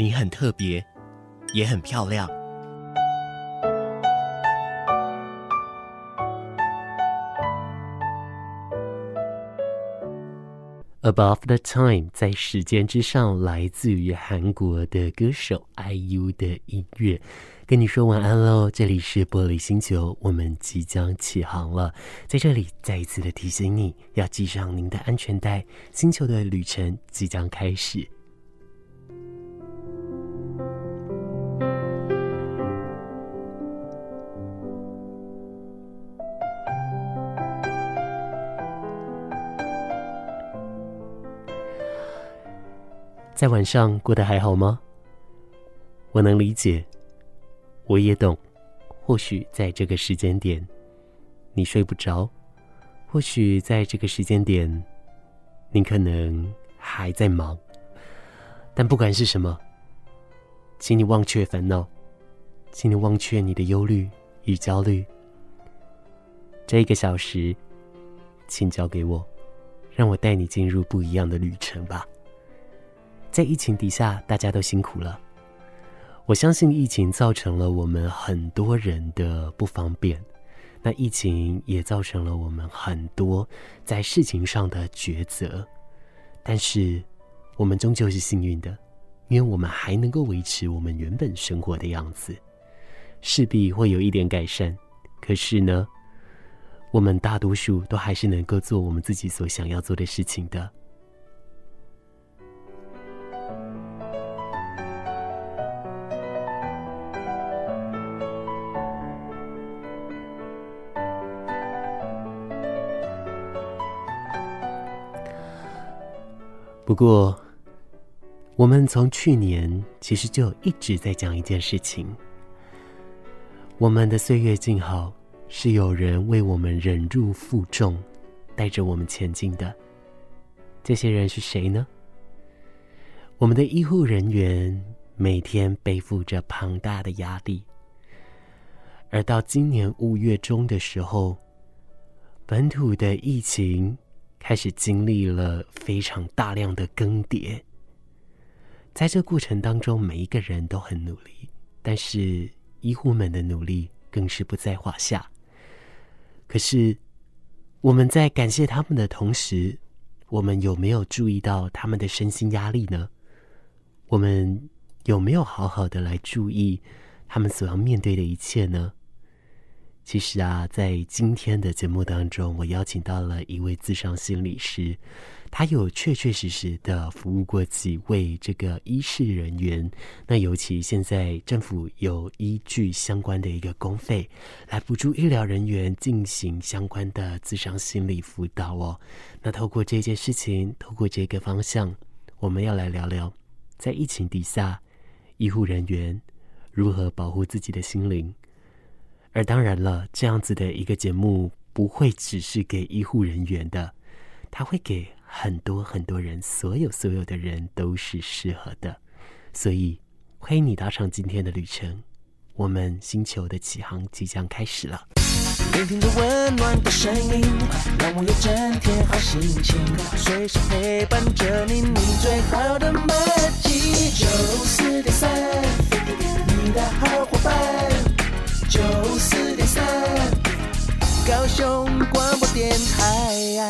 你很特别，也很漂亮。Above the Time 在时间之上，来自于韩国的歌手 IU 的音乐，跟你说晚安喽。这里是玻璃星球，我们即将起航了。在这里再一次的提醒你，要系上您的安全带，星球的旅程即将开始。在晚上过得还好吗？我能理解，我也懂。或许在这个时间点，你睡不着；或许在这个时间点，你可能还在忙。但不管是什么，请你忘却烦恼，请你忘却你的忧虑与焦虑。这一个小时，请交给我，让我带你进入不一样的旅程吧。在疫情底下，大家都辛苦了。我相信疫情造成了我们很多人的不方便，那疫情也造成了我们很多在事情上的抉择。但是，我们终究是幸运的，因为我们还能够维持我们原本生活的样子，势必会有一点改善。可是呢，我们大多数都还是能够做我们自己所想要做的事情的。不过，我们从去年其实就一直在讲一件事情：我们的岁月静好是有人为我们忍辱负重，带着我们前进的。这些人是谁呢？我们的医护人员每天背负着庞大的压力，而到今年五月中的时候，本土的疫情。开始经历了非常大量的更迭，在这过程当中，每一个人都很努力，但是医护们的努力更是不在话下。可是我们在感谢他们的同时，我们有没有注意到他们的身心压力呢？我们有没有好好的来注意他们所要面对的一切呢？其实啊，在今天的节目当中，我邀请到了一位自伤心理师，他有确确实实的服务过几位这个医事人员。那尤其现在政府有依据相关的一个公费来补助医疗人员进行相关的自伤心理辅导哦。那透过这件事情，透过这个方向，我们要来聊聊，在疫情底下，医护人员如何保护自己的心灵。而当然了，这样子的一个节目不会只是给医护人员的，它会给很多很多人，所有所有的人都是适合的。所以，欢迎你搭上今天的旅程，我们星球的起航即将开始了。聆听着温暖的声音，让我有整天好心情，随时陪伴着你，你最好的默契。九四点三，你的好伙伴。九四点三，高雄广播电台。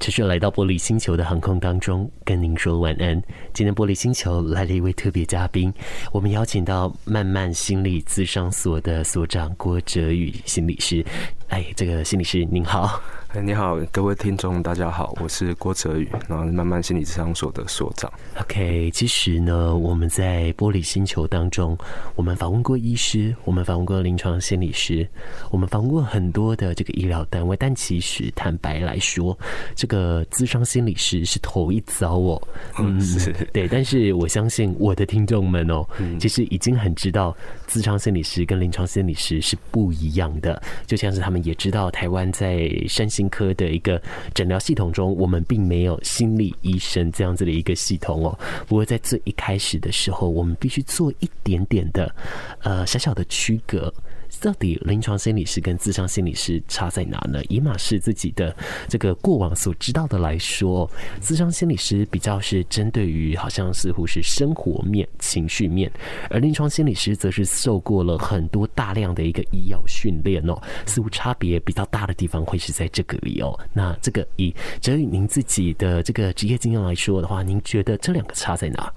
持续来到玻璃星球的航空当中，跟您说晚安。今天玻璃星球来了一位特别嘉宾，我们邀请到慢慢心理咨商所的所长郭哲宇心理师。哎，这个心理师您好。哎，你好，各位听众，大家好，我是郭哲宇，然后慢慢心理咨商所的所长。OK，其实呢，我们在玻璃星球当中，我们访问过医师，我们访问过临床心理师，我们访问过很多的这个医疗单位，但其实坦白来说，这个咨商心理师是头一遭哦。嗯，是对，但是我相信我的听众们哦，其实已经很知道咨商心理师跟临床心理师是不一样的，就像是他们也知道台湾在身心科的一个诊疗系统中，我们并没有心理医生这样子的一个系统哦。不过在最一开始的时候，我们必须做一点点的呃小小的区隔。到底临床心理师跟咨商心理师差在哪呢？以马氏自己的这个过往所知道的来说，咨商心理师比较是针对于好像似乎是生活面、情绪面，而临床心理师则是受过了很多大量的一个医药训练哦，似乎差别比较大的地方会是在这个里哦。那这个以哲宇您自己的这个职业经验来说的话，您觉得这两个差在哪？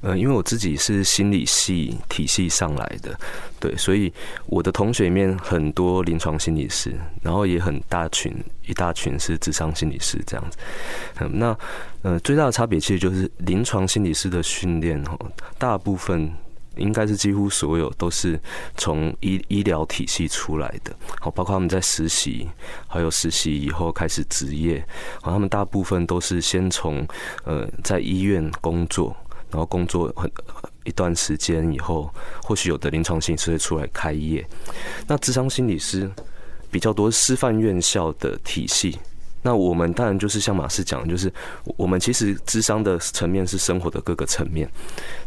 呃，因为我自己是心理系体系上来的，对，所以我的同学里面很多临床心理师，然后也很大群一大群是智商心理师这样子。嗯，那呃最大的差别其实就是临床心理师的训练哦，大部分应该是几乎所有都是从医医疗体系出来的，好，包括他们在实习，还有实习以后开始职业，好，他们大部分都是先从呃在医院工作。然后工作很一段时间以后，或许有的临床心理师会出来开业。那智商心理师比较多师范院校的体系。那我们当然就是像马斯讲，就是我们其实智商的层面是生活的各个层面。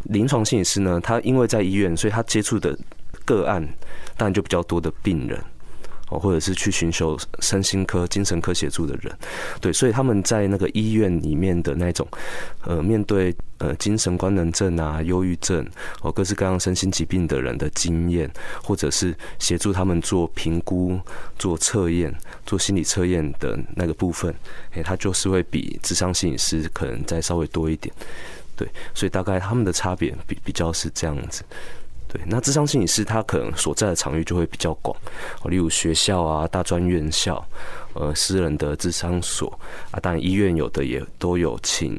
临床心理师呢，他因为在医院，所以他接触的个案当然就比较多的病人。或者是去寻求身心科、精神科协助的人，对，所以他们在那个医院里面的那种，呃，面对呃精神官能症啊、忧郁症哦，各式各样身心疾病的人的经验，或者是协助他们做评估、做测验、做心理测验的那个部分，诶，他就是会比智商心理师可能再稍微多一点，对，所以大概他们的差别比比较是这样子。对，那智商心理师他可能所在的场域就会比较广，例如学校啊、大专院校、呃、私人的智商所啊，当然医院有的也都有请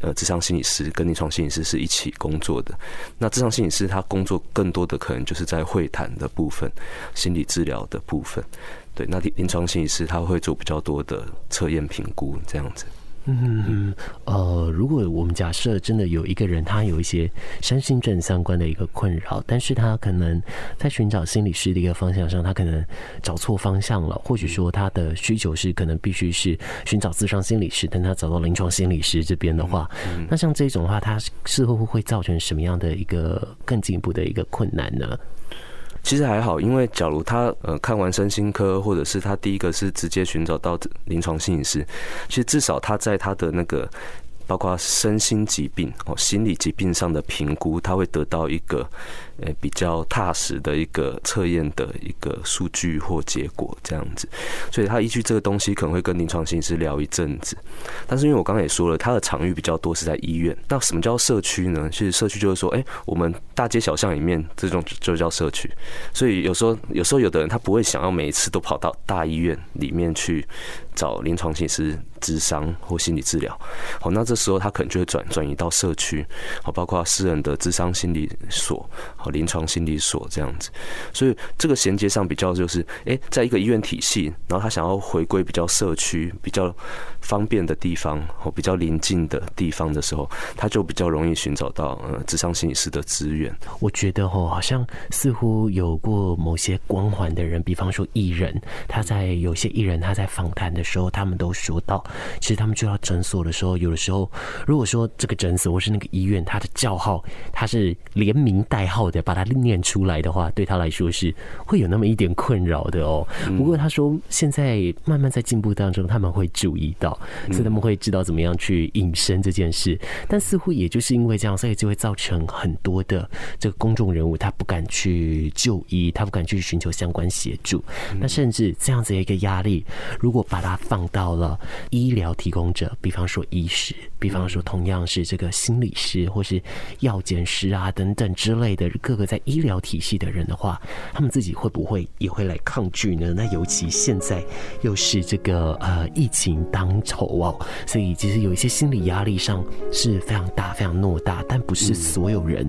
呃智商心理师跟临床心理师是一起工作的。那智商心理师他工作更多的可能就是在会谈的部分、心理治疗的部分。对，那临床心理师他会做比较多的测验评估这样子。嗯，呃，如果我们假设真的有一个人，他有一些身心症相关的一个困扰，但是他可能在寻找心理师的一个方向上，他可能找错方向了，或者说他的需求是可能必须是寻找自伤心理师，等他找到临床心理师这边的话，那像这种的话，他是会不会造成什么样的一个更进一步的一个困难呢？其实还好，因为假如他呃看完身心科，或者是他第一个是直接寻找到临床心理师，其实至少他在他的那个。包括身心疾病哦，心理疾病上的评估，他会得到一个呃比较踏实的一个测验的一个数据或结果这样子，所以他依据这个东西可能会跟临床心理师聊一阵子。但是因为我刚才也说了，他的场域比较多是在医院。那什么叫社区呢？其实社区就是说，哎，我们大街小巷里面这种就叫社区。所以有时候有时候有的人他不会想要每一次都跑到大医院里面去找临床心理师。咨商或心理治疗，好，那这时候他可能就会转转移到社区，好，包括私人的咨商心理所、好临床心理所这样子，所以这个衔接上比较就是，诶，在一个医院体系，然后他想要回归比较社区、比较方便的地方，或比较临近的地方的时候，他就比较容易寻找到呃咨商心理师的资源。我觉得哦，好像似乎有过某些光环的人，比方说艺人，他在有些艺人他在访谈的时候，他们都说到。其实他们去到诊所的时候，有的时候，如果说这个诊所或是那个医院，它的叫号它是连名带号的把它念出来的话，对他来说是会有那么一点困扰的哦。不过他说现在慢慢在进步当中，他们会注意到，所以他们会知道怎么样去隐身这件事。但似乎也就是因为这样，所以就会造成很多的这个公众人物他不敢去就医，他不敢去寻求相关协助。那甚至这样子的一个压力，如果把它放到了医疗提供者，比方说医师，比方说，同样是这个心理师或是药检师啊等等之类的各个在医疗体系的人的话，他们自己会不会也会来抗拒呢？那尤其现在又是这个呃疫情当头哦，所以其实有一些心理压力上是非常大、非常偌大，但不是所有人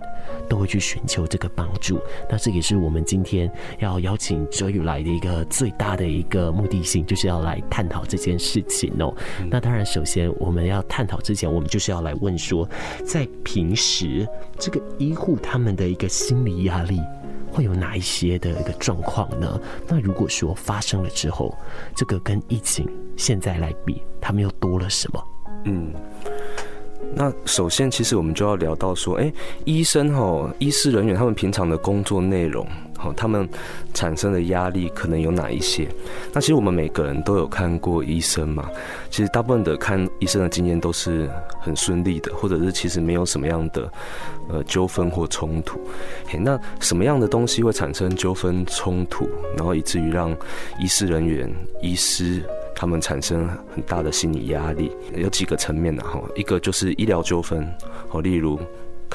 都会去寻求这个帮助。那这也是我们今天要邀请哲宇来的一个最大的一个目的性，就是要来探讨这件事情哦。那当然，首先我们要探讨之。前我们就是要来问说，在平时这个医护他们的一个心理压力会有哪一些的一个状况呢？那如果说发生了之后，这个跟疫情现在来比，他们又多了什么？嗯。那首先，其实我们就要聊到说，哎，医生哈，医师人员他们平常的工作内容，好，他们产生的压力可能有哪一些？那其实我们每个人都有看过医生嘛，其实大部分的看医生的经验都是很顺利的，或者是其实没有什么样的呃纠纷或冲突。嘿，那什么样的东西会产生纠纷冲突，然后以至于让医师人员、医师他们产生很大的心理压力，有几个层面的哈，一个就是医疗纠纷，好，例如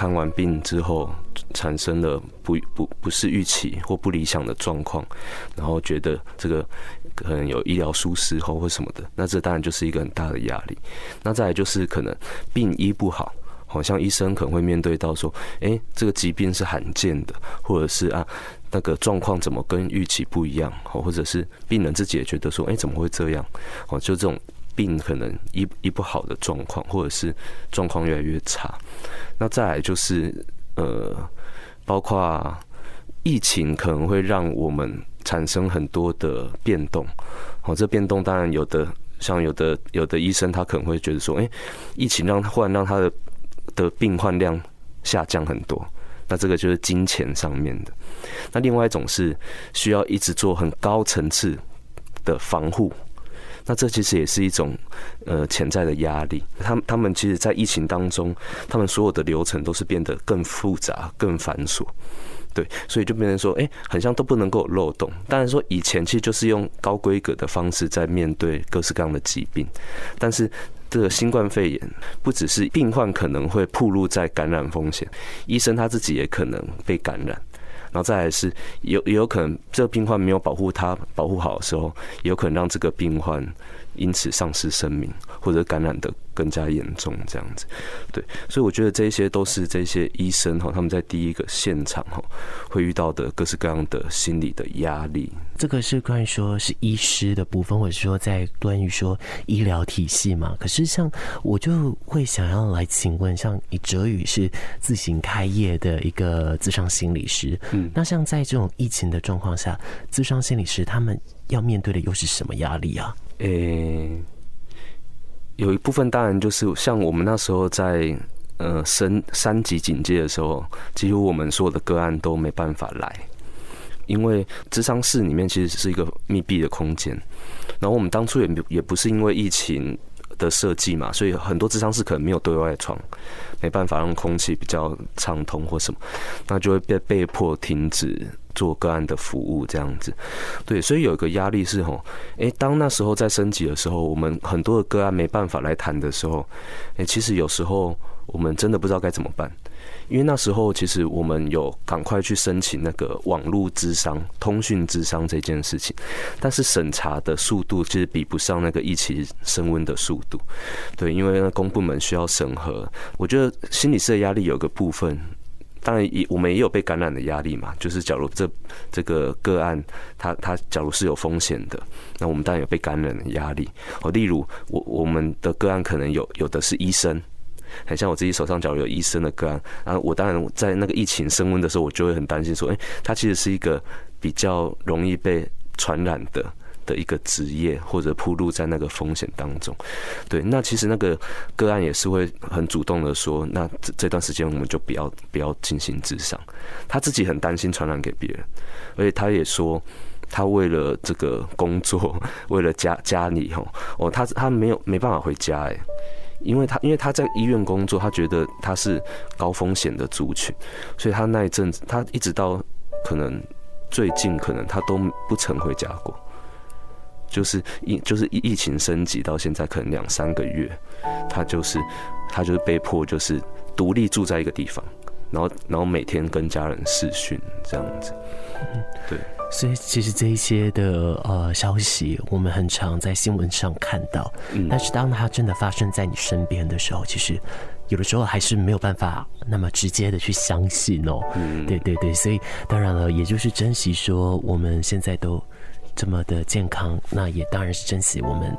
看完病之后产生了不不不是预期或不理想的状况，然后觉得这个可能有医疗疏失后或什么的，那这当然就是一个很大的压力。那再来就是可能病医不好。好像医生可能会面对到说，哎，这个疾病是罕见的，或者是啊，那个状况怎么跟预期不一样？或者是病人自己也觉得说，哎，怎么会这样？哦，就这种病可能医医不好的状况，或者是状况越来越差。那再来就是呃，包括疫情可能会让我们产生很多的变动。哦，这变动当然有的，像有的有的医生他可能会觉得说，哎，疫情让忽然让他的的病患量下降很多，那这个就是金钱上面的。那另外一种是需要一直做很高层次的防护，那这其实也是一种呃潜在的压力。他们他们其实，在疫情当中，他们所有的流程都是变得更复杂、更繁琐。对，所以就变成说，哎，很像都不能够有漏洞。当然说以前其实就是用高规格的方式在面对各式各样的疾病，但是。这个新冠肺炎不只是病患可能会暴露在感染风险，医生他自己也可能被感染，然后再来是有也有可能这个病患没有保护他保护好的时候，也有可能让这个病患因此丧失生命或者感染的。更加严重这样子，对，所以我觉得这些都是这些医生哈，他们在第一个现场哈会遇到的各式各样的心理的压力。这个是关于说是医师的部分，或者说在关于说医疗体系嘛。可是像我就会想要来请问，像以哲宇是自行开业的一个自商心理师，嗯，那像在这种疫情的状况下，自商心理师他们要面对的又是什么压力啊？诶、有一部分当然就是像我们那时候在呃升三级警戒的时候，几乎我们所有的个案都没办法来，因为智商室里面其实是一个密闭的空间，然后我们当初也也不是因为疫情的设计嘛，所以很多智商室可能没有对外窗，没办法让空气比较畅通或什么，那就会被被迫停止。做个案的服务这样子，对，所以有一个压力是吼，诶，当那时候在升级的时候，我们很多的个案没办法来谈的时候，诶，其实有时候我们真的不知道该怎么办，因为那时候其实我们有赶快去申请那个网络智商、通讯智商这件事情，但是审查的速度其实比不上那个疫情升温的速度，对，因为那公部门需要审核，我觉得心理师的压力有个部分。当然也，我们也有被感染的压力嘛。就是假如这这个个案，他他假如是有风险的，那我们当然有被感染的压力。哦，例如我我们的个案可能有有的是医生，很像我自己手上假如有医生的个案，然后我当然在那个疫情升温的时候，我就会很担心说，哎，他其实是一个比较容易被传染的。的一个职业或者铺路在那个风险当中，对，那其实那个个案也是会很主动的说，那这这段时间我们就不要不要进行咨商，他自己很担心传染给别人，而且他也说，他为了这个工作，为了家家里哦，哦，他他没有没办法回家哎，因为他因为他在医院工作，他觉得他是高风险的族群，所以他那一阵子，他一直到可能最近可能他都不曾回家过。就是疫就是疫情升级到现在可能两三个月，他就是他就是被迫就是独立住在一个地方，然后然后每天跟家人视讯这样子，对。所以其实这一些的呃消息，我们很常在新闻上看到，嗯，但是当它真的发生在你身边的时候，其实有的时候还是没有办法那么直接的去相信哦。嗯，对对对，所以当然了，也就是珍惜说我们现在都这么的健康，那也当然是珍惜我们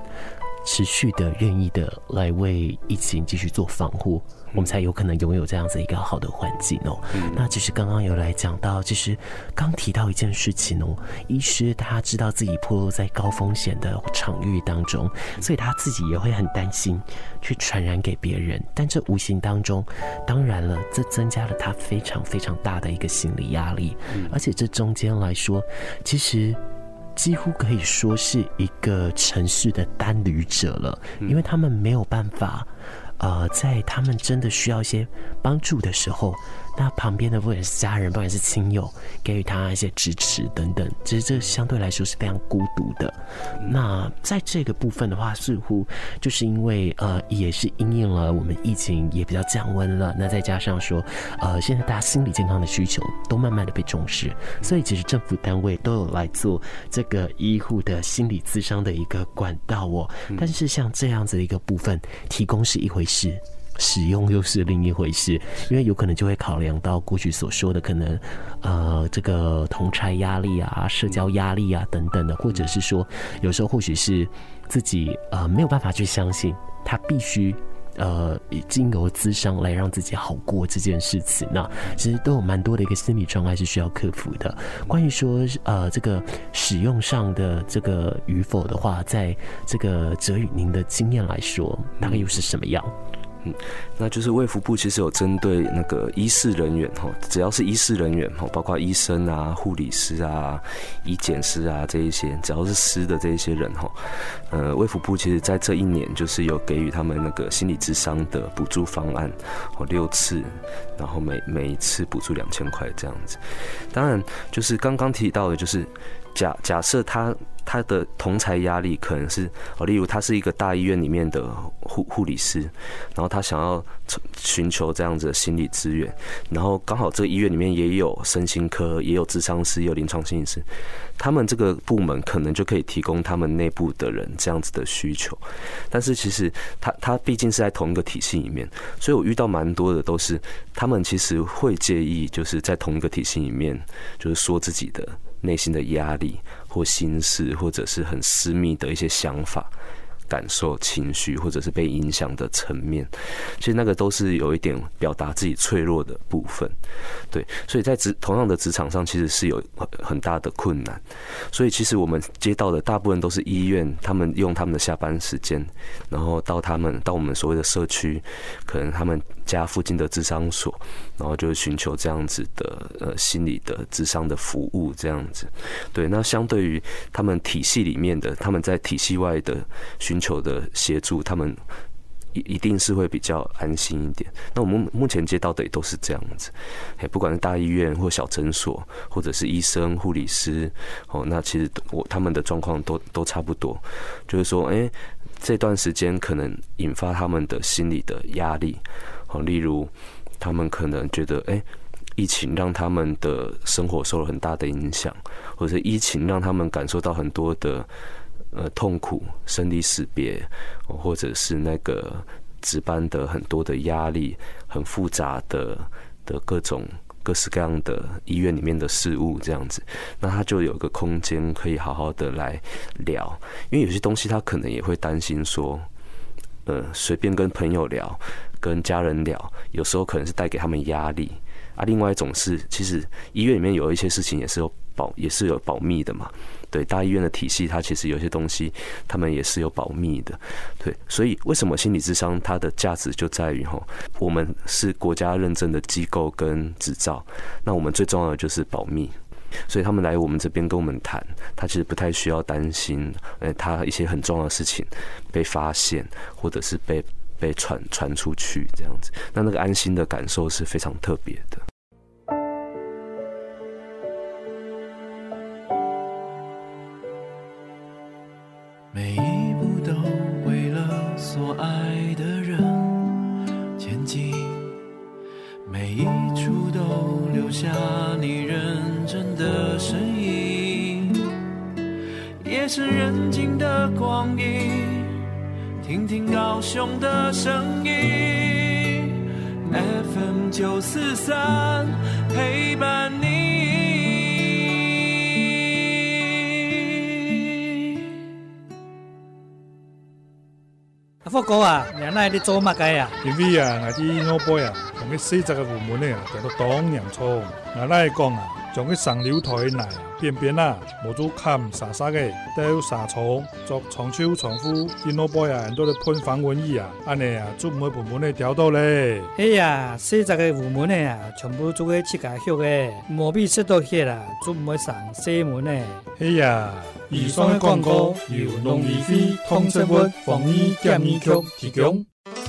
持续的愿意的来为疫情继续做防护。我们才有可能拥有这样子一个好的环境哦。那其实刚刚有来讲到，其实刚提到一件事情哦，医师他知道自己暴露在高风险的场域当中，所以他自己也会很担心去传染给别人。但这无形当中，当然了，这增加了他非常非常大的一个心理压力。而且这中间来说，其实几乎可以说是一个城市的单旅者了，因为他们没有办法。呃，在他们真的需要一些帮助的时候，那旁边的不管是家人，不管是亲友，给予他一些支持等等，其实这相对来说是非常孤独的。那在这个部分的话，似乎就是因为呃，也是因应了我们疫情也比较降温了，那再加上说，呃，现在大家心理健康的需求都慢慢的被重视，所以其实政府单位都有来做这个医护的心理咨商的一个管道哦。但是像这样子的一个部分，提供是一回事。使用又是另一回事，因为有可能就会考量到过去所说的可能，呃，这个同差压力啊、社交压力啊等等的，或者是说，有时候或许是自己呃没有办法去相信他必须呃经由资商来让自己好过这件事情，那其实都有蛮多的一个心理状态是需要克服的。关于说呃这个使用上的这个与否的话，在这个哲宇您的经验来说，大概又是什么样？嗯那就是卫福部其实有针对那个医事人员哈，只要是医事人员哈，包括医生啊、护理师啊、医检师啊这一些，只要是师的这一些人哈，呃，卫福部其实在这一年就是有给予他们那个心理咨商的补助方案，哦，六次，然后每每一次补助两千块这样子。当然，就是刚刚提到的，就是假假设他。他的同侪压力可能是哦，例如他是一个大医院里面的护护理师，然后他想要寻求这样子的心理资源，然后刚好这个医院里面也有身心科，也有咨商师，也有临床心理师，他们这个部门可能就可以提供他们内部的人这样子的需求。但是其实他他毕竟是在同一个体系里面，所以我遇到蛮多的都是他们其实会介意，就是在同一个体系里面，就是说自己的内心的压力。或心事，或者是很私密的一些想法。感受情绪，或者是被影响的层面，其实那个都是有一点表达自己脆弱的部分，对，所以在职同样的职场上，其实是有很大的困难。所以其实我们接到的大部分都是医院，他们用他们的下班时间，然后到他们到我们所谓的社区，可能他们家附近的智商所，然后就是寻求这样子的呃心理的智商的服务，这样子。对，那相对于他们体系里面的，他们在体系外的寻。求的协助，他们一一定是会比较安心一点。那我们目前接到的也都是这样子，不管是大医院或小诊所，或者是医生、护理师，哦，那其实我他们的状况都都差不多，就是说，哎，这段时间可能引发他们的心理的压力，哦，例如他们可能觉得，哎，疫情让他们的生活受了很大的影响，或者疫情让他们感受到很多的。呃，痛苦、生离死别，或者是那个值班的很多的压力，很复杂的的各种各式各样的医院里面的事物，这样子，那他就有个空间可以好好的来聊，因为有些东西他可能也会担心说，呃，随便跟朋友聊、跟家人聊，有时候可能是带给他们压力啊。另外一种是，其实医院里面有一些事情也是有保，也是有保密的嘛。对大医院的体系，它其实有些东西，他们也是有保密的。对，所以为什么心理智商它的价值就在于吼，我们是国家认证的机构跟执照，那我们最重要的就是保密。所以他们来我们这边跟我们谈，他其实不太需要担心，呃，他一些很重要的事情被发现，或者是被被传传出去这样子，那那个安心的感受是非常特别的。哥啊，你那里做乜嘅啊？因为啊，我啲老板啊，同啲四十个部门咧啊，就到当洋葱。我那讲啊，从佢上流台来边边啊，冇做砍沙沙嘅，都沙葱做长秋长夫，啲老辈啊，都嚟喷防蚊液啊，安尼啊，做唔会户门咧调到咧。哎呀，四十个户门咧啊，全部做个七家乡嘅，冇必识到去啦，做唔会上西门咧。哎呀。以上的广告由农业会通识部防疫检疫局提供。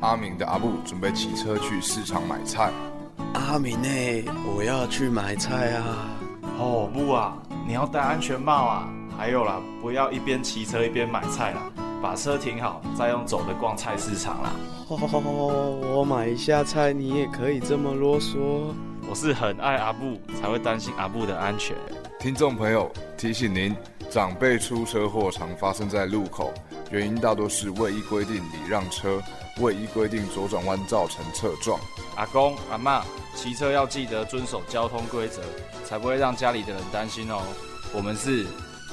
阿明的阿布准备骑车去市场买菜。阿明呢？我要去买菜啊！哦不啊，你要戴安全帽啊！还有啦，不要一边骑车一边买菜啦，把车停好，再用走的逛菜市场啦。哦，我买一下菜，你也可以这么啰嗦。我是很爱阿布，才会担心阿布的安全。听众朋友提醒您，长辈出车祸常发生在路口，原因大多是未依规定礼让车，未依规定左转弯造成侧撞。阿公阿妈，骑车要记得遵守交通规则，才不会让家里的人担心哦。我们是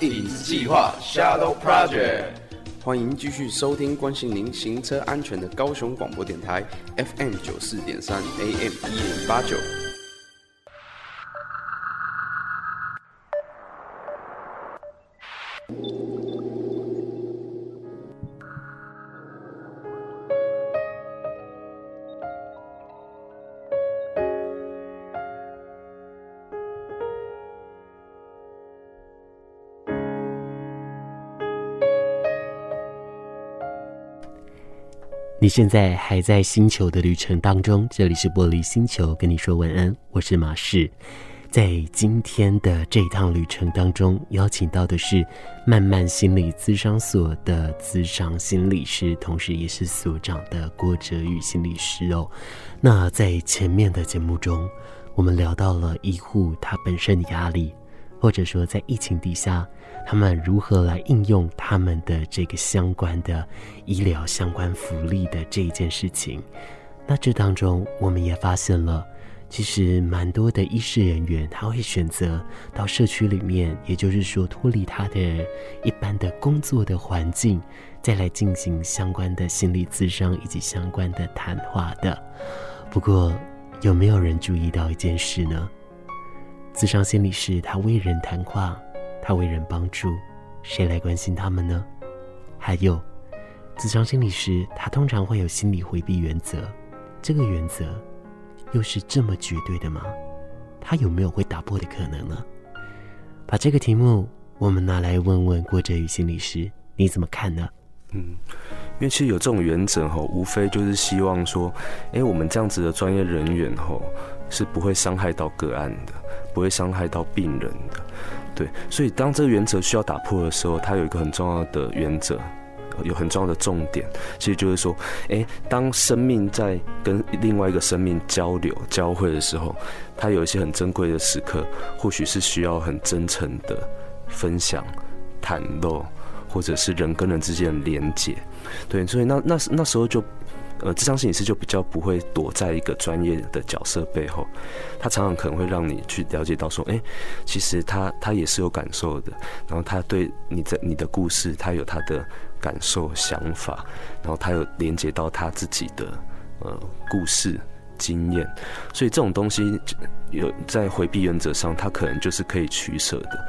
影子计划 Shadow Project，欢迎继续收听关心您行车安全的高雄广播电台 FM 九四点三 AM 一零八九。你现在还在星球的旅程当中，这里是玻璃星球，跟你说晚安，我是马仕。在今天的这一趟旅程当中，邀请到的是慢慢心理咨商所的咨商心理师，同时也是所长的郭哲宇心理师哦。那在前面的节目中，我们聊到了医护他本身的压力，或者说在疫情底下，他们如何来应用他们的这个相关的医疗相关福利的这一件事情。那这当中，我们也发现了。其实蛮多的医事人员，他会选择到社区里面，也就是说脱离他的一般的工作的环境，再来进行相关的心理咨商以及相关的谈话的。不过，有没有人注意到一件事呢？咨商心理师他为人谈话，他为人帮助，谁来关心他们呢？还有，自伤心理师他通常会有心理回避原则，这个原则。又是这么绝对的吗？他有没有会打破的可能呢？把这个题目我们拿来问问郭哲宇心理师，你怎么看呢？嗯，因为其实有这种原则哈，无非就是希望说，哎，我们这样子的专业人员哈，是不会伤害到个案的，不会伤害到病人的，对。所以当这个原则需要打破的时候，它有一个很重要的原则。有很重要的重点，其实就是说，诶，当生命在跟另外一个生命交流、交汇的时候，它有一些很珍贵的时刻，或许是需要很真诚的分享、袒露，或者是人跟人之间的连接。对，所以那那那时候就。呃，咨商心理师就比较不会躲在一个专业的角色背后，他常常可能会让你去了解到说，哎，其实他他也是有感受的，然后他对你的你的故事，他有他的感受想法，然后他有连接到他自己的呃故事经验，所以这种东西有在回避原则上，他可能就是可以取舍的。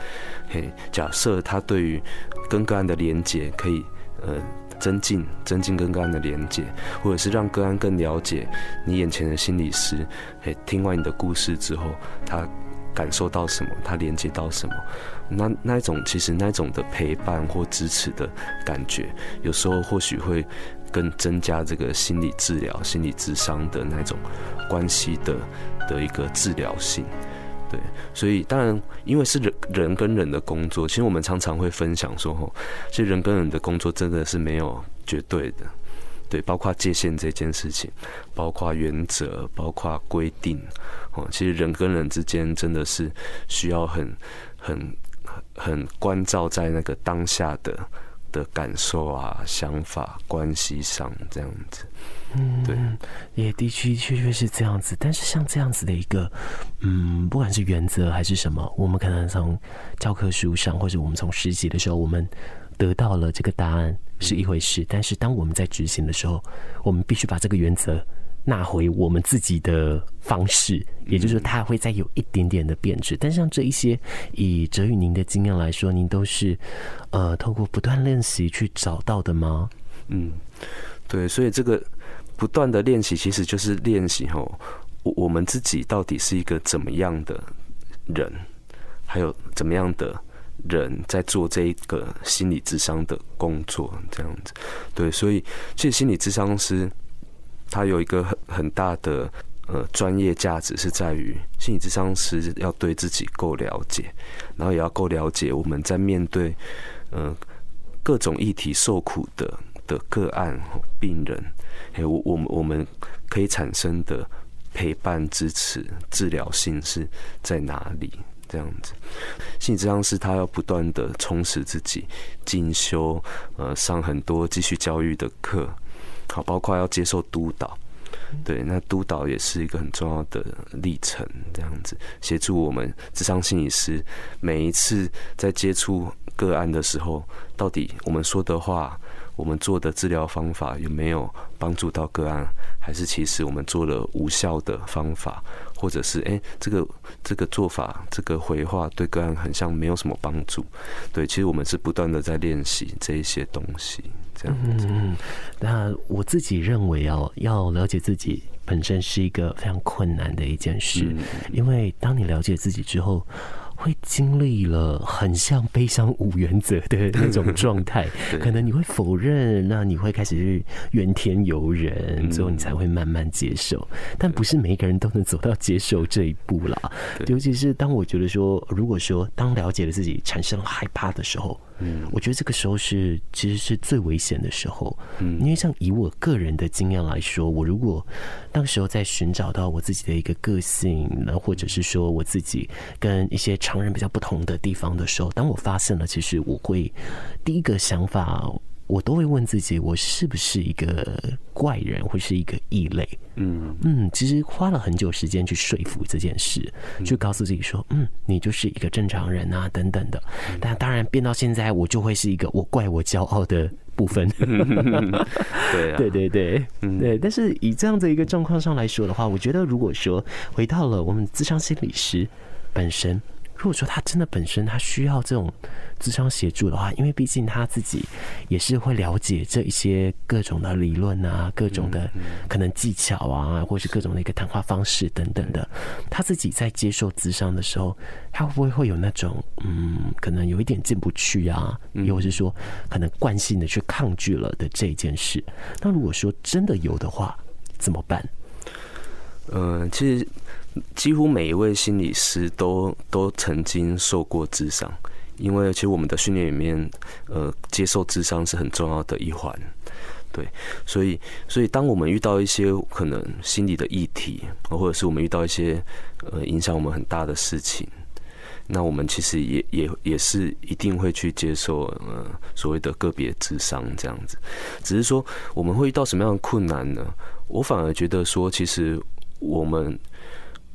嘿，假设他对于跟个案的连接可以呃。增进增进跟个案的连接，或者是让个案更了解你眼前的心理师。诶，听完你的故事之后，他感受到什么？他连接到什么？那那一种其实那种的陪伴或支持的感觉，有时候或许会更增加这个心理治疗、心理智商的那种关系的的一个治疗性。对，所以当然，因为是人人跟人的工作，其实我们常常会分享说，吼，其实人跟人的工作真的是没有绝对的，对，包括界限这件事情，包括原则，包括规定，哦，其实人跟人之间真的是需要很很很关照在那个当下的的感受啊、想法、关系上这样子。嗯，对，也的确确确是这样子。但是像这样子的一个，嗯，不管是原则还是什么，我们可能从教科书上，或者我们从实习的时候，我们得到了这个答案是一回事。但是当我们在执行的时候，我们必须把这个原则纳回我们自己的方式，也就是说，它会再有一点点的变质。但像这一些，以哲宇您的经验来说，您都是呃透过不断练习去找到的吗？嗯，对，所以这个。不断的练习，其实就是练习吼，我我们自己到底是一个怎么样的人，还有怎么样的人在做这一个心理智商的工作，这样子。对，所以其实心理咨商师他有一个很很大的呃专业价值，是在于心理咨商师要对自己够了解，然后也要够了解我们在面对呃各种议题受苦的的个案病人。我我们我们可以产生的陪伴、支持、治疗性是在哪里？这样子，心理治疗师他要不断的充实自己，进修，呃，上很多继续教育的课，好，包括要接受督导，对，那督导也是一个很重要的历程。这样子，协助我们咨商心理师每一次在接触个案的时候，到底我们说的话。我们做的治疗方法有没有帮助到个案？还是其实我们做了无效的方法，或者是哎，这个这个做法，这个回话对个案很像没有什么帮助？对，其实我们是不断的在练习这一些东西，这样子。嗯，那我自己认为哦，要了解自己本身是一个非常困难的一件事，因为当你了解自己之后。会经历了很像悲伤五原则的那种状态，可能你会否认，那你会开始去怨天尤人，最后你才会慢慢接受。但不是每一个人都能走到接受这一步啦，尤其是当我觉得说，如果说当了解了自己产生了害怕的时候。嗯，我觉得这个时候是其实是最危险的时候。嗯，因为像以我个人的经验来说，我如果当时候在寻找到我自己的一个个性，那或者是说我自己跟一些常人比较不同的地方的时候，当我发现了，其实我会第一个想法。我都会问自己，我是不是一个怪人，或是一个异类？嗯嗯，其实花了很久时间去说服这件事，去告诉自己说，嗯，你就是一个正常人啊，等等的。但当然变到现在，我就会是一个我怪我骄傲的部分。对啊，对对对，对。但是以这样的一个状况上来说的话，我觉得如果说回到了我们智商心理师本身。如果说他真的本身他需要这种智商协助的话，因为毕竟他自己也是会了解这一些各种的理论啊，各种的可能技巧啊，或是各种的一个谈话方式等等的，他自己在接受智商的时候，他会不会会有那种嗯，可能有一点进不去啊，又或是说可能惯性的去抗拒了的这一件事？那如果说真的有的话，怎么办？嗯，其实。几乎每一位心理师都都曾经受过智商，因为其实我们的训练里面，呃，接受智商是很重要的一环，对，所以所以当我们遇到一些可能心理的议题，或者是我们遇到一些呃影响我们很大的事情，那我们其实也也也是一定会去接受呃所谓的个别智商这样子，只是说我们会遇到什么样的困难呢？我反而觉得说，其实我们。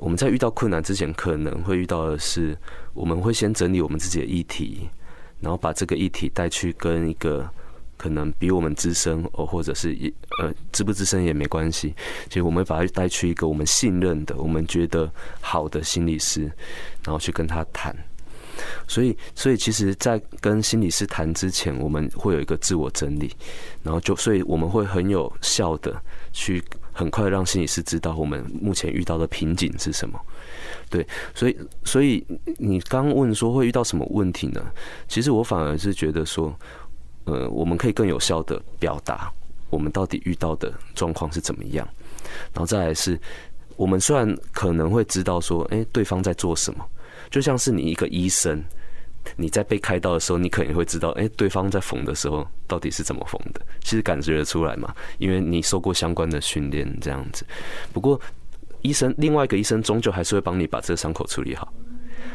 我们在遇到困难之前，可能会遇到的是，我们会先整理我们自己的议题，然后把这个议题带去跟一个可能比我们资深，哦，或者是一呃资不资深也没关系，其实我们会把它带去一个我们信任的、我们觉得好的心理师，然后去跟他谈。所以，所以其实，在跟心理师谈之前，我们会有一个自我整理，然后就，所以我们会很有效的去。很快让心理师知道我们目前遇到的瓶颈是什么，对，所以所以你刚问说会遇到什么问题呢？其实我反而是觉得说，呃，我们可以更有效的表达我们到底遇到的状况是怎么样，然后再来是，我们虽然可能会知道说，哎，对方在做什么，就像是你一个医生。你在被开刀的时候，你可能会知道，哎，对方在缝的时候到底是怎么缝的，其实感觉得出来嘛，因为你受过相关的训练这样子。不过，医生另外一个医生终究还是会帮你把这个伤口处理好，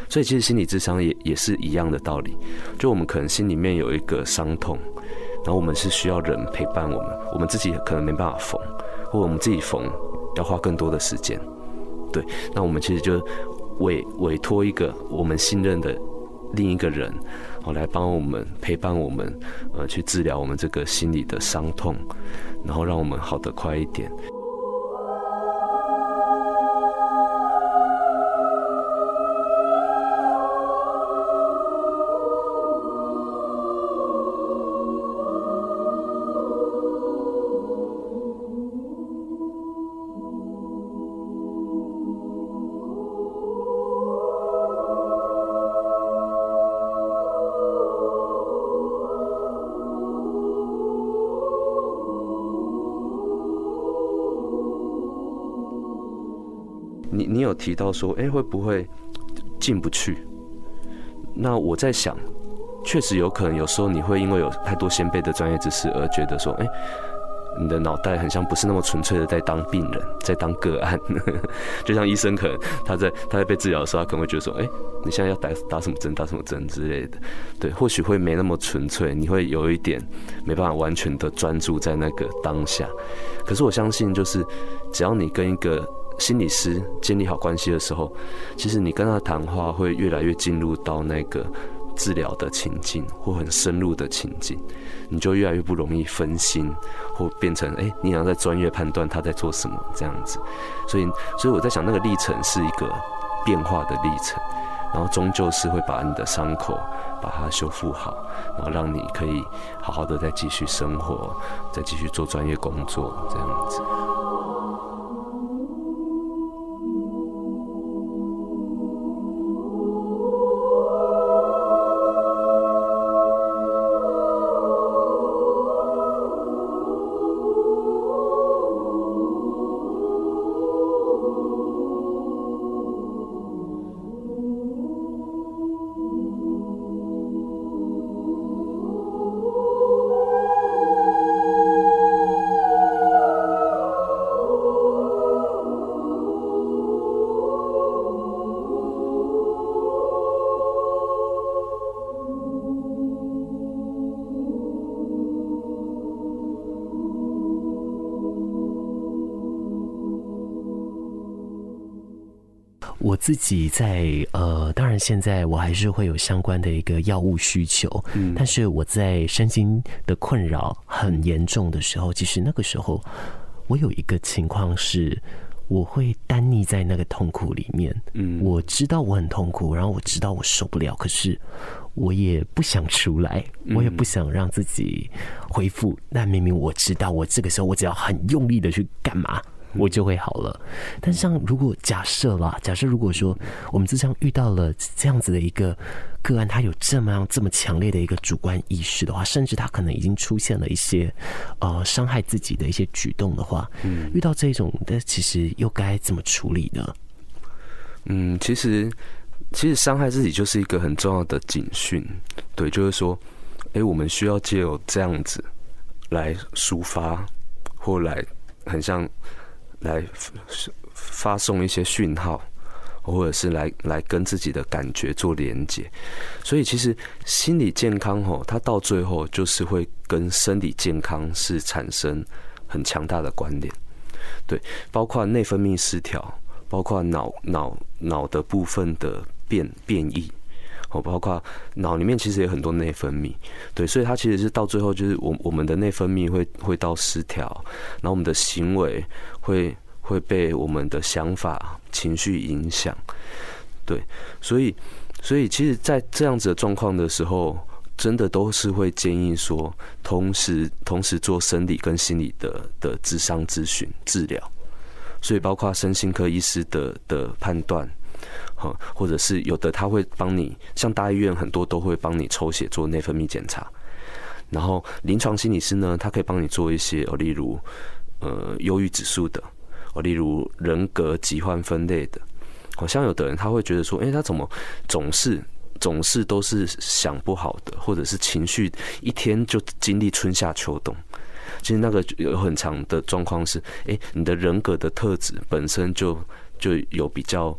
所以其实心理智商也也是一样的道理。就我们可能心里面有一个伤痛，然后我们是需要人陪伴我们，我们自己可能没办法缝，或我们自己缝要花更多的时间。对，那我们其实就委委托一个我们信任的。另一个人，哦，来帮我们陪伴我们，呃，去治疗我们这个心理的伤痛，然后让我们好得快一点。你你有提到说，哎，会不会进不去？那我在想，确实有可能，有时候你会因为有太多先辈的专业知识而觉得说，哎，你的脑袋很像不是那么纯粹的在当病人，在当个案。就像医生可能他在他在被治疗的时候，他可能会觉得说，哎，你现在要打打什么针，打什么针之类的。对，或许会没那么纯粹，你会有一点没办法完全的专注在那个当下。可是我相信，就是只要你跟一个心理师建立好关系的时候，其实你跟他谈话会越来越进入到那个治疗的情境或很深入的情境，你就越来越不容易分心，或变成哎，你好像在专业判断他在做什么这样子。所以，所以我在想，那个历程是一个变化的历程，然后终究是会把你的伤口把它修复好，然后让你可以好好的再继续生活，再继续做专业工作这样子。自己在呃，当然现在我还是会有相关的一个药物需求，嗯，但是我在身心的困扰很严重的时候，其实那个时候我有一个情况是，我会单溺在那个痛苦里面，嗯，我知道我很痛苦，然后我知道我受不了，可是我也不想出来，我也不想让自己恢复，但明明我知道，我这个时候我只要很用力的去干嘛。我就会好了，但像如果假设啦，假设如果说我们就像遇到了这样子的一个个案，他有这么样这么强烈的一个主观意识的话，甚至他可能已经出现了一些呃伤害自己的一些举动的话，嗯，遇到这种的，其实又该怎么处理呢？嗯，其实其实伤害自己就是一个很重要的警讯，对，就是说，哎，我们需要借由这样子来抒发，或来很像。来发送一些讯号，或者是来来跟自己的感觉做连接，所以其实心理健康吼，它到最后就是会跟生理健康是产生很强大的关联，对，包括内分泌失调，包括脑脑脑的部分的变变异。包括脑里面其实有很多内分泌，对，所以它其实是到最后就是我我们的内分泌会会到失调，然后我们的行为会会被我们的想法、情绪影响，对，所以所以其实，在这样子的状况的时候，真的都是会建议说，同时同时做生理跟心理的的智商咨询治疗，所以包括身心科医师的的判断。或者是有的他会帮你，像大医院很多都会帮你抽血做内分泌检查，然后临床心理师呢，他可以帮你做一些哦，例如呃忧郁指数的哦，例如人格疾患分类的。好像有的人他会觉得说，哎，他怎么总是总是都是想不好的，或者是情绪一天就经历春夏秋冬。其实那个有很长的状况是，哎，你的人格的特质本身就就有比较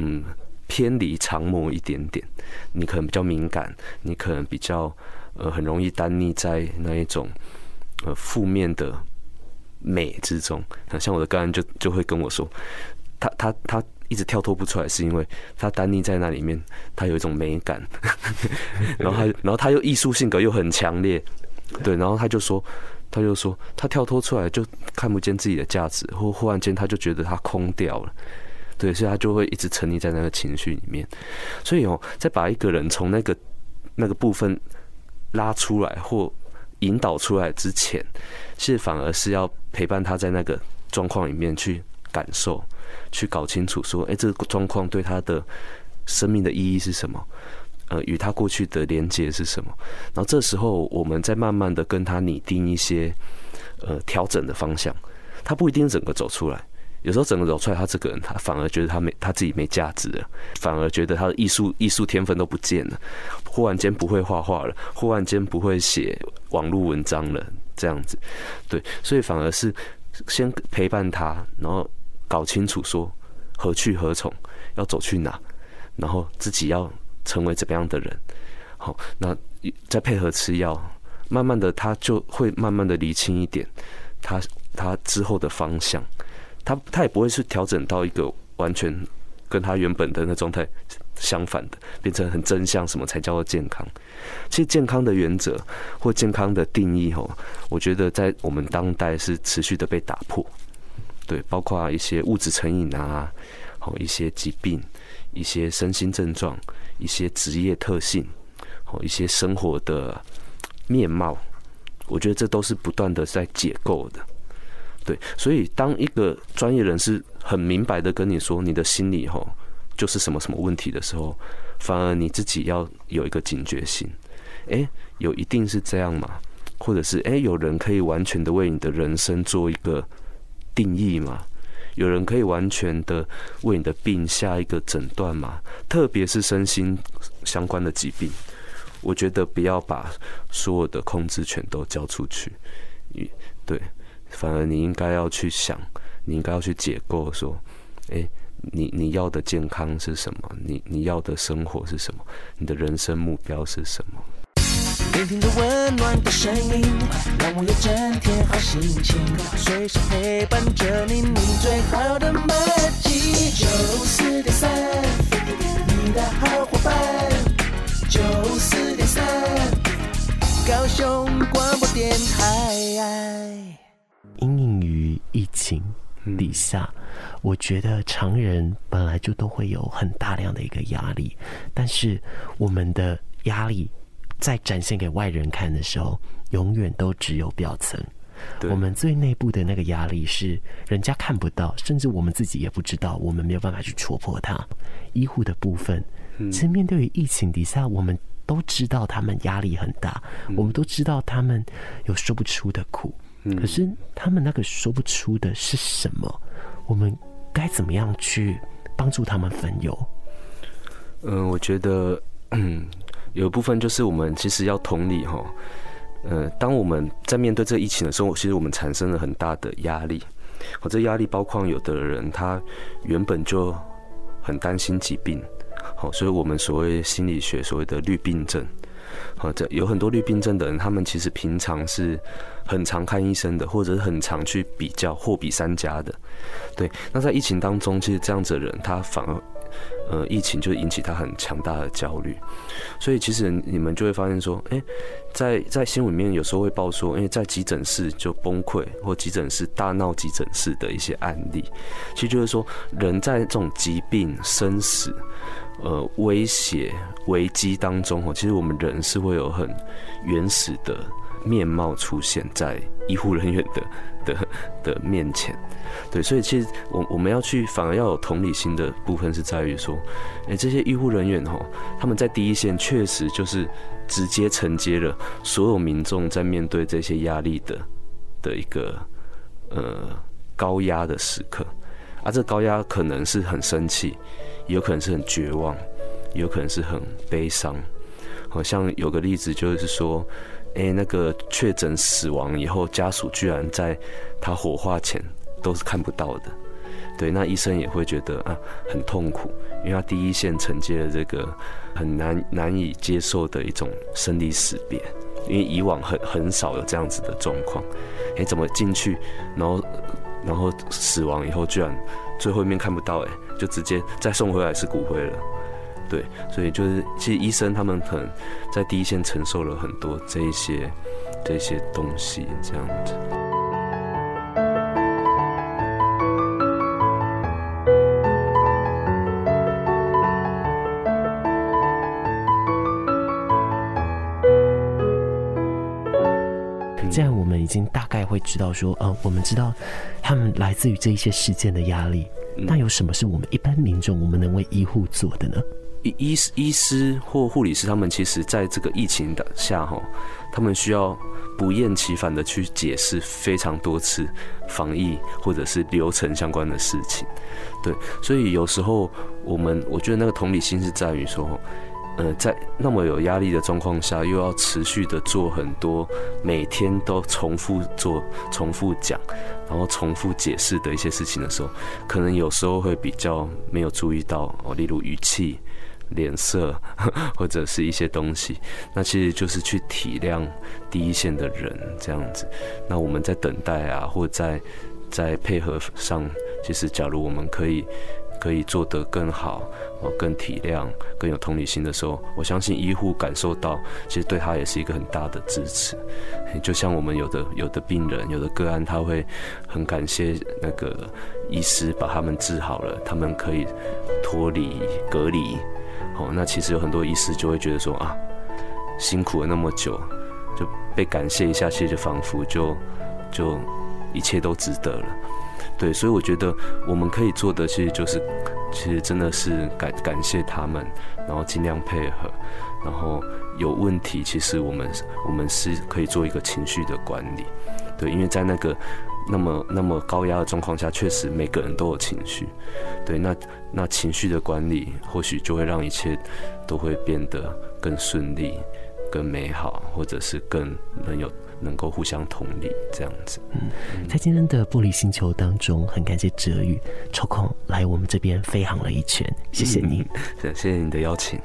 嗯偏离常模一点点，你可能比较敏感，你可能比较呃很容易单溺在那一种呃负面的美之中。像我的个案就就会跟我说，他他他。一直跳脱不出来，是因为他单立在那里面，他有一种美感，然后他，然后他又艺术性格又很强烈，对，然后他就说，他就说，他跳脱出来就看不见自己的价值，或忽然间他就觉得他空掉了，对，所以他就会一直沉溺在那个情绪里面，所以哦，在把一个人从那个那个部分拉出来或引导出来之前，其实反而是要陪伴他在那个状况里面去感受。去搞清楚，说，哎，这个状况对他的生命的意义是什么？呃，与他过去的连接是什么？然后这时候，我们再慢慢的跟他拟定一些呃调整的方向。他不一定整个走出来，有时候整个走出来，他这个人他反而觉得他没他自己没价值了，反而觉得他的艺术艺术天分都不见了，忽然间不会画画了，忽然间不会写网络文章了，这样子。对，所以反而是先陪伴他，然后。搞清楚说何去何从，要走去哪，然后自己要成为怎么样的人，好，那再配合吃药，慢慢的他就会慢慢的理清一点，他他之后的方向，他他也不会是调整到一个完全跟他原本的那状态相反的，变成很真相，什么才叫做健康？其实健康的原则或健康的定义，吼，我觉得在我们当代是持续的被打破。对，包括一些物质成瘾啊，好一些疾病，一些身心症状，一些职业特性，好一些生活的面貌，我觉得这都是不断的在解构的。对，所以当一个专业人士很明白的跟你说你的心理吼就是什么什么问题的时候，反而你自己要有一个警觉性。哎，有一定是这样吗？或者是哎，有人可以完全的为你的人生做一个。定义吗？有人可以完全的为你的病下一个诊断吗？特别是身心相关的疾病，我觉得不要把所有的控制权都交出去。对，反而你应该要去想，你应该要去解构，说，诶，你你要的健康是什么？你你要的生活是什么？你的人生目标是什么？聆听着温暖的声音，让我有整天好心情，随时陪伴着你，你最好的默契。九四点三，你的好伙伴。九四点三，高雄广播电台。因应于疫情底下，我觉得常人本来就都会有很大量的一个压力，但是我们的压力。在展现给外人看的时候，永远都只有表层。我们最内部的那个压力是人家看不到，甚至我们自己也不知道，我们没有办法去戳破它。医护的部分，其实面对于疫情底下，我们都知道他们压力很大，我们都知道他们有说不出的苦。可是他们那个说不出的是什么？我们该怎么样去帮助他们分忧？嗯，我觉得，嗯。有一部分就是我们其实要同理哈，呃，当我们在面对这个疫情的时候，其实我们产生了很大的压力。我这压力包括有的人他原本就很担心疾病，好，所以我们所谓心理学所谓的绿病症，好，这有很多绿病症的人，他们其实平常是很常看医生的，或者是很常去比较货比三家的。对，那在疫情当中，其实这样子的人他反而。呃，疫情就引起他很强大的焦虑，所以其实你们就会发现说，哎，在在新闻里面有时候会报说，因为，在急诊室就崩溃或急诊室大闹急诊室的一些案例，其实就是说，人在这种疾病、生死、呃威胁、危机当中，哦，其实我们人是会有很原始的面貌出现在医护人员的的的面前。对，所以其实我我们要去反而要有同理心的部分是在于说，哎，这些医护人员哈，他们在第一线确实就是直接承接了所有民众在面对这些压力的的一个呃高压的时刻，啊，这高压可能是很生气，有可能是很绝望，有可能是很悲伤。好像有个例子就是说，哎，那个确诊死亡以后，家属居然在他火化前。都是看不到的，对，那医生也会觉得啊很痛苦，因为他第一线承接了这个很难难以接受的一种生离死别，因为以往很很少有这样子的状况，哎，怎么进去，然后然后死亡以后居然最后一面看不到，哎，就直接再送回来是骨灰了，对，所以就是其实医生他们可能在第一线承受了很多这一些这些东西，这样子。这样我们已经大概会知道说，呃，我们知道他们来自于这一些事件的压力。那有什么是我们一般民众我们能为医护做的呢？医医医师或护理师，他们其实在这个疫情的下，哈，他们需要不厌其烦的去解释非常多次防疫或者是流程相关的事情。对，所以有时候我们我觉得那个同理心是在于说。呃，在那么有压力的状况下，又要持续的做很多每天都重复做、重复讲，然后重复解释的一些事情的时候，可能有时候会比较没有注意到哦，例如语气、脸色 或者是一些东西，那其实就是去体谅第一线的人这样子。那我们在等待啊，或在在配合上，其实假如我们可以。可以做得更好，哦，更体谅、更有同理心的时候，我相信医护感受到，其实对他也是一个很大的支持。就像我们有的有的病人、有的个案，他会很感谢那个医师把他们治好了，他们可以脱离隔离。哦，那其实有很多医师就会觉得说啊，辛苦了那么久，就被感谢一下，其实就仿佛就就一切都值得了。对，所以我觉得我们可以做的，其实就是，其实真的是感感谢他们，然后尽量配合，然后有问题，其实我们我们是可以做一个情绪的管理。对，因为在那个那么那么高压的状况下，确实每个人都有情绪。对，那那情绪的管理，或许就会让一切都会变得更顺利、更美好，或者是更能有。能够互相同理，这样子。嗯，在今天的玻璃星球当中，很感谢哲宇抽空来我们这边飞航了一圈，谢谢你，嗯，谢谢你的邀请。